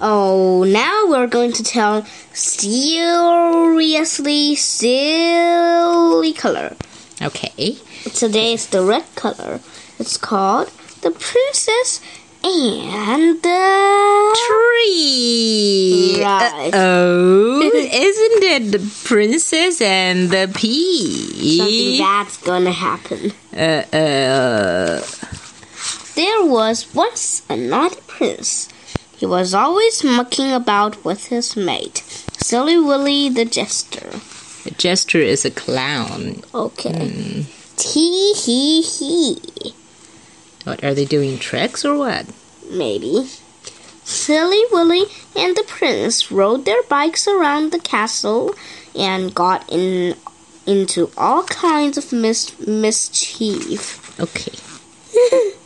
Oh, now we're going to tell seriously silly color. Okay. Today is the red color. It's called the princess and the Tree. Right. Oh, isn't it the princess and the pea? something that's gonna happen. Uh, uh, There was once a naughty prince. He was always mucking about with his mate, Silly Willy the jester. the jester is a clown. Okay. Hmm. Tee hee hee. What are they doing? Tricks or what? Maybe. Silly Willy and the prince rode their bikes around the castle and got in into all kinds of mis- mischief. Okay.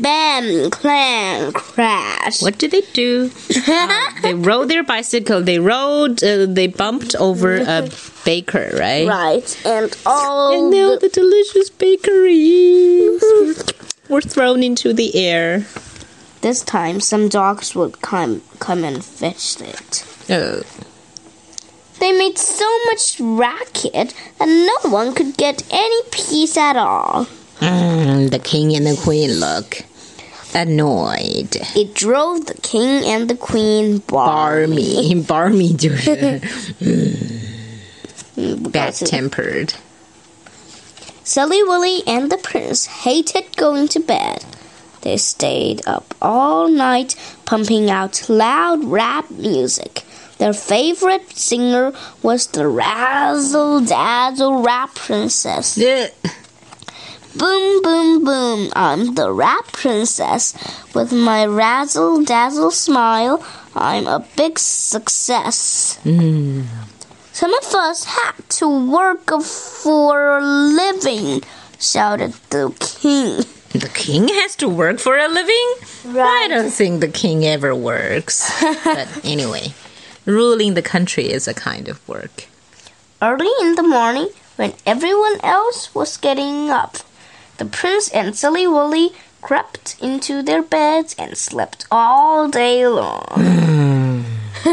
Bam! Clang! Crash! What did they do? Uh, they rode their bicycle. They rode. Uh, they bumped over a baker, right? Right, and all And now the- the delicious bakeries were, were thrown into the air. this time some dogs would come come and fetch it. Oh, They made so much racket that no one could get any peace at all. Mm, the king and the queen look annoyed. It drove the king and the queen barmy. Barmy, barmy 就是 uh, hmm. bad tempered. Silly Willy and the prince hated going to bed. They stayed up all night pumping out loud rap music. Their favorite singer was the Razzle Dazzle Rap Princess. Boom, boom, boom. I'm the rap princess. With my razzle dazzle smile, I'm a big success. Hmm. Some of us had to work for a living, shouted the king. The king has to work for a living? I don't think the king ever works. but anyway, ruling the country is a kind of work. Early in the morning, when everyone else was getting up, the prince and Silly Willy crept into their beds and slept all day long.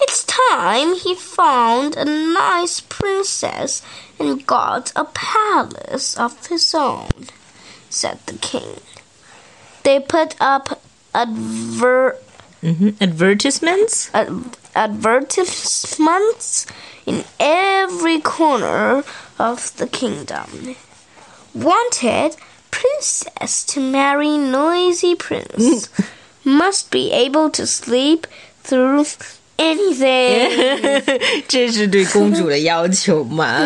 it's time he found a nice princess and got a palace of his own, said the king. They put up adver- hmm Advertisements? ad- advertisements in every corner of the kingdom. Wanted princess to marry noisy prince. Must be able to sleep through anything. 这是对公主的要求吗？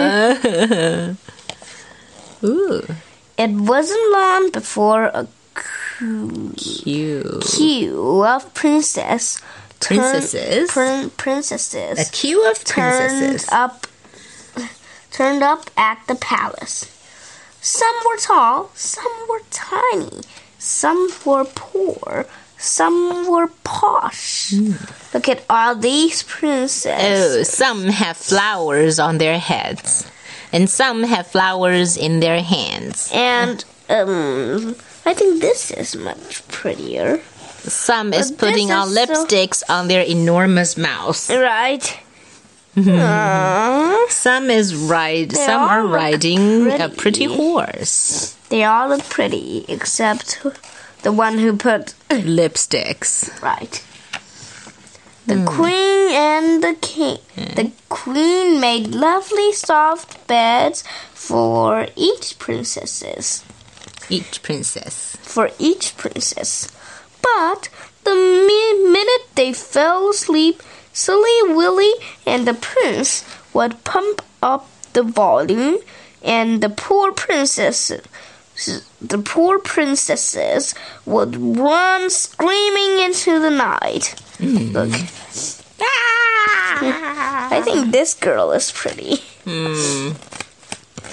Ooh, it wasn't long before a cute. queue of princess Princesses? prin- princesses A queue of princesses. turned up turned up at the palace. Some were tall, some were tiny, some were poor, some were posh. Look at all these princesses. Oh, some have flowers on their heads, and some have flowers in their hands. And um I think this is much prettier. Some is But putting on is so- lipsticks on their enormous mouths. Right? Mm-hmm. Aw, Some is ride. They Some are riding a pretty. pretty horse. they all look pretty except the one who put Lipsticks. Right. The hmm. queen and the king. The queen made lovely soft beds for each princesses. Each princess. For each princess. But the mi- minute they fell asleep, Silly Willy and the prince would pump up the volume, and the poor princesses, the poor princesses would run screaming into the night. Look. Ah! I think this girl is pretty.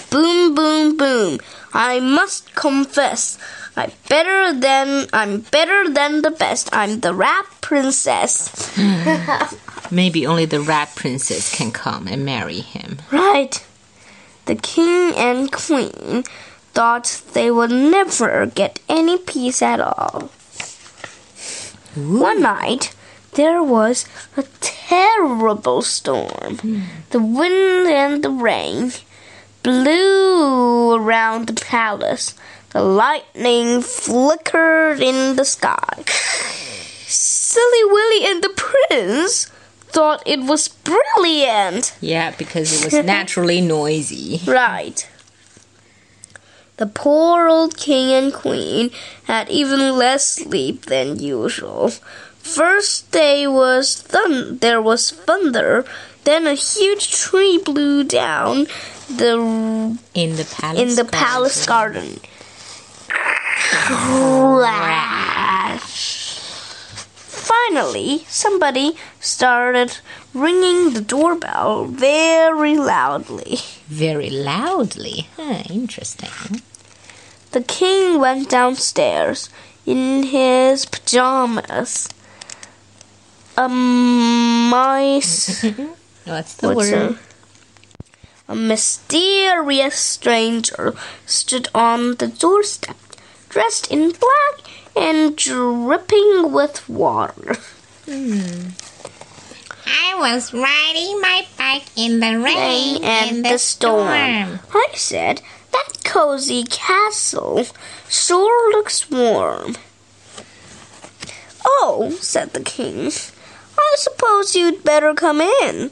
Boom, boom, boom. I must confess. I'm better than I'm better than the best. I'm the rap princess. Maybe only the rat princess can come and marry him. Right. The king and queen thought they would never get any peace at all. One night, there was a terrible storm. Hmm. The wind and the rain blew around the palace. The lightning flickered in the sky. Silly Willy and the prince thought it was brilliant. Yeah, because it was naturally noisy. Right. The poor old king and queen had even less sleep than usual. First day was thun- there was thunder, then a huge tree blew down the In the palace. in the garden. palace garden. Crash. Finally, somebody started ringing the doorbell very loudly. Very loudly. Huh, interesting. The king went downstairs in his pajamas. A mice. What's the What's word? a, a mysterious stranger stood on the doorstep, dressed in black and dripping with water. Hmm. I was riding my bike in the Rain and the storm. I said, that cozy castle sure looks warm. Oh, said the king, I suppose you'd better come in.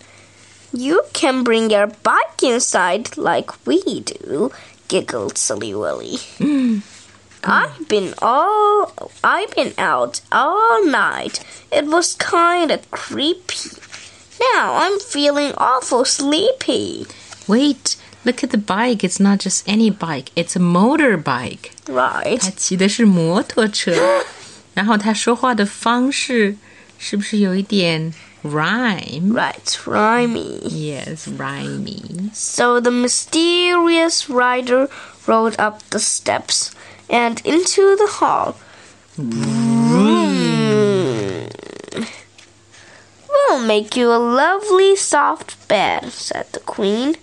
You can bring your bike inside like we do, giggled Silly Willy. I've been all I've been out all night. It was kinda creepy. Now I'm feeling awful sleepy. Wait, look at the bike. It's not just any bike. It's a motorbike. Right. 他骑的是摩托车，然后他说话的方式是不是有一点 rhyme? Right, rhymey. Yes, rhymey. So the mysterious rider rode up the steps and into the hall. We'll make you a lovely soft bed, said the queen.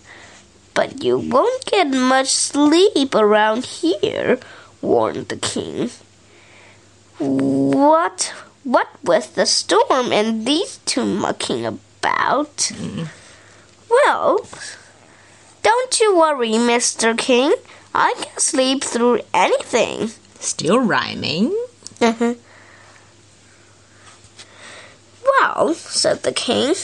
But you won't get much sleep around here, warned the king. What what with the storm and these two mucking about? Mm. Well, don't you worry, Mr. King. I can sleep through anything. Still rhyming. Well, said the king,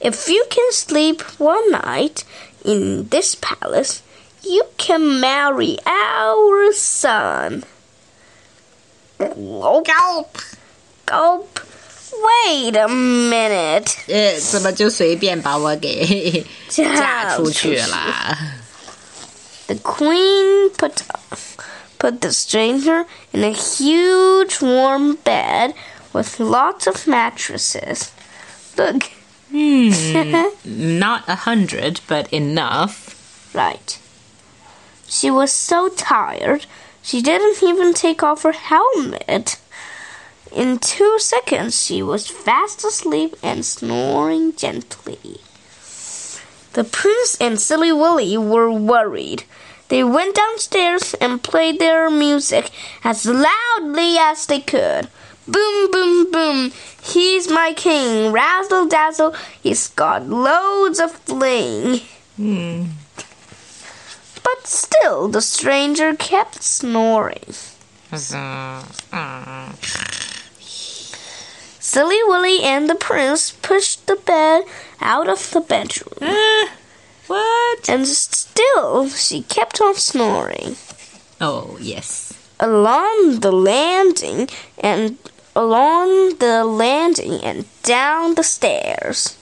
if you can sleep one night in this palace, you can marry our son. Gulp! Gulp! Wait a minute. 呃，怎么就随便把我给嫁出去了？ The queen put put the stranger in a huge warm bed with lots of mattresses. Look, hmm. Not a hundred, but enough. right. She was so tired, she didn't even take off her helmet. In two seconds, she was fast asleep and snoring gently. The prince and Silly Willy were worried. They went downstairs and played their music as loudly as they could. Boom, boom, boom. He's my king. Razzle dazzle. He's got loads of fling. Hmm. But still, the stranger kept snoring. Silly Willy and the prince pushed the bed out of the bedroom. Uh, what? And still, she kept on snoring. Oh, yes. Along the landing and along the landing and down the stairs.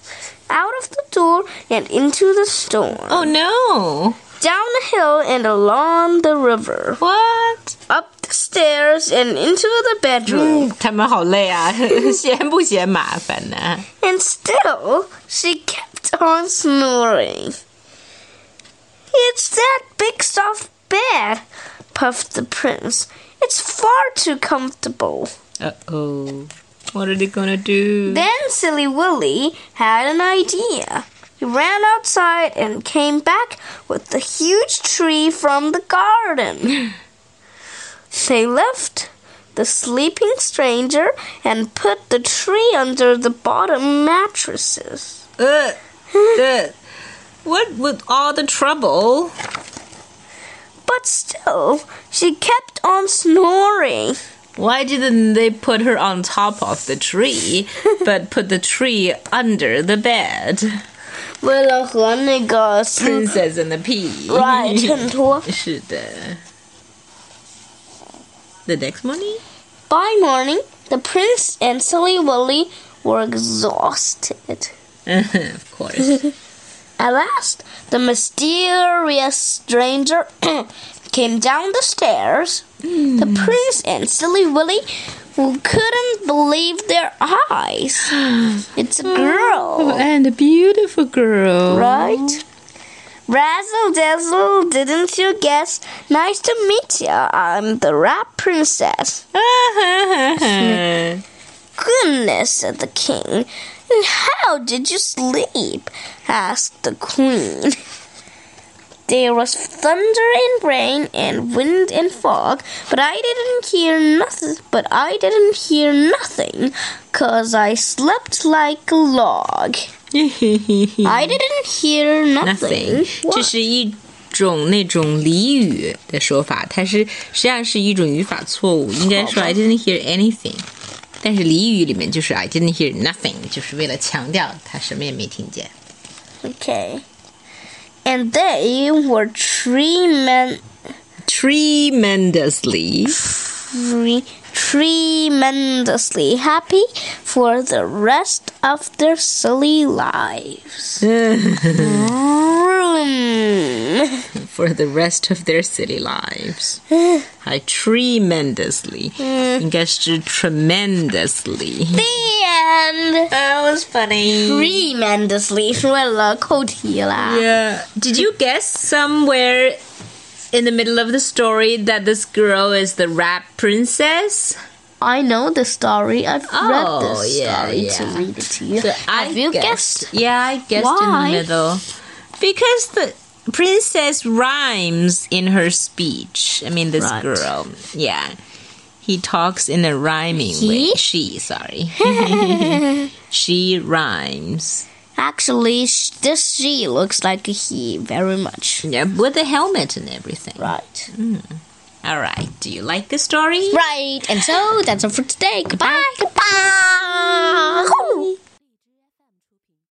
Out of the door and into the storm. Oh no! Down the hill and along the river. What? Up the stairs and into the bedroom. 他们好累啊，嫌不嫌麻烦呢？ And still, she kept on snoring. It's that big soft bed, puffed the prince. It's far too comfortable. Uh oh. What are they gonna do? Then Silly Willy had an idea. He ran outside and came back with the huge tree from the garden. they left the sleeping stranger and put the tree under the bottom mattresses. Uh, uh, what with all the trouble? But still, she kept on snoring. Why didn't they put her on top of the tree, but put the tree under the bed? 为了和那个 Princess and the Pea. right 衬托。是的。The next morning? By morning, the prince and Silly Willy were exhausted. of course. At last, the mysterious stranger came down the stairs. The prince and Silly Willy who couldn't believe their eyes. It's a girl, and a beautiful girl. right? Razzle dazzle, didn't you guess? Nice to meet ya. I'm the rap princess. Goodness, said the king. And how did you sleep? asked the queen. There was thunder and rain and wind and fog, but I didn't hear nothing. But I didn't hear nothing, 'cause I slept like a log. I didn't hear nothing. nothing，这是一种那种俚语的说法，它是实际上是一种语法错误，应该说 I didn't hear anything。但是俚语里面就是 I didn't hear nothing，就是为了强调他什么也没听见。 Okay. And they were tremen- Tremendously. tre- tremendously happy for the rest of their silly lives. Vroom. For the rest of their city lives. 还 tremendously，应该是 tremendously。 The end. That was funny. Tremendously 为了扣题啦。 Yeah. Did you guess somewhere in the middle of the story that this girl is the rat princess? I know the story. I've Oh, read this yeah, story yeah. to read it to you. So Have you guessed? Yeah, I guessed Why? in the middle. Because the princess rhymes in her speech. I mean, this Right. girl. Yeah. He talks in a rhyming He? way. She, sorry. she rhymes. Actually, this she looks like a he very much. Yeah, with the helmet and everything. Right. Mm. All right. Do you like the story? Right. And so that's all for today. Goodbye. Goodbye.